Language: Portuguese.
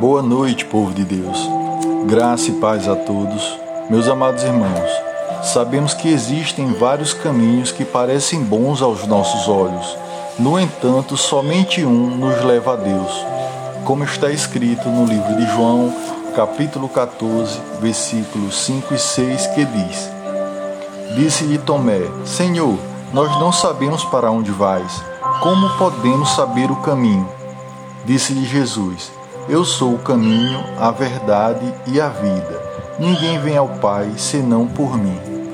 Boa noite, povo de Deus. Graça e paz a todos. Meus amados irmãos, sabemos que existem vários caminhos que parecem bons aos nossos olhos. No entanto, somente um nos leva a Deus, como está escrito no livro de João, capítulo 14, versículos 5 e 6, que diz: Disse-lhe Tomé: Senhor, nós não sabemos para onde vais. Como podemos saber o caminho? Disse-lhe Jesus: Eu sou o caminho, a verdade e a vida. Ninguém vem ao Pai senão por mim.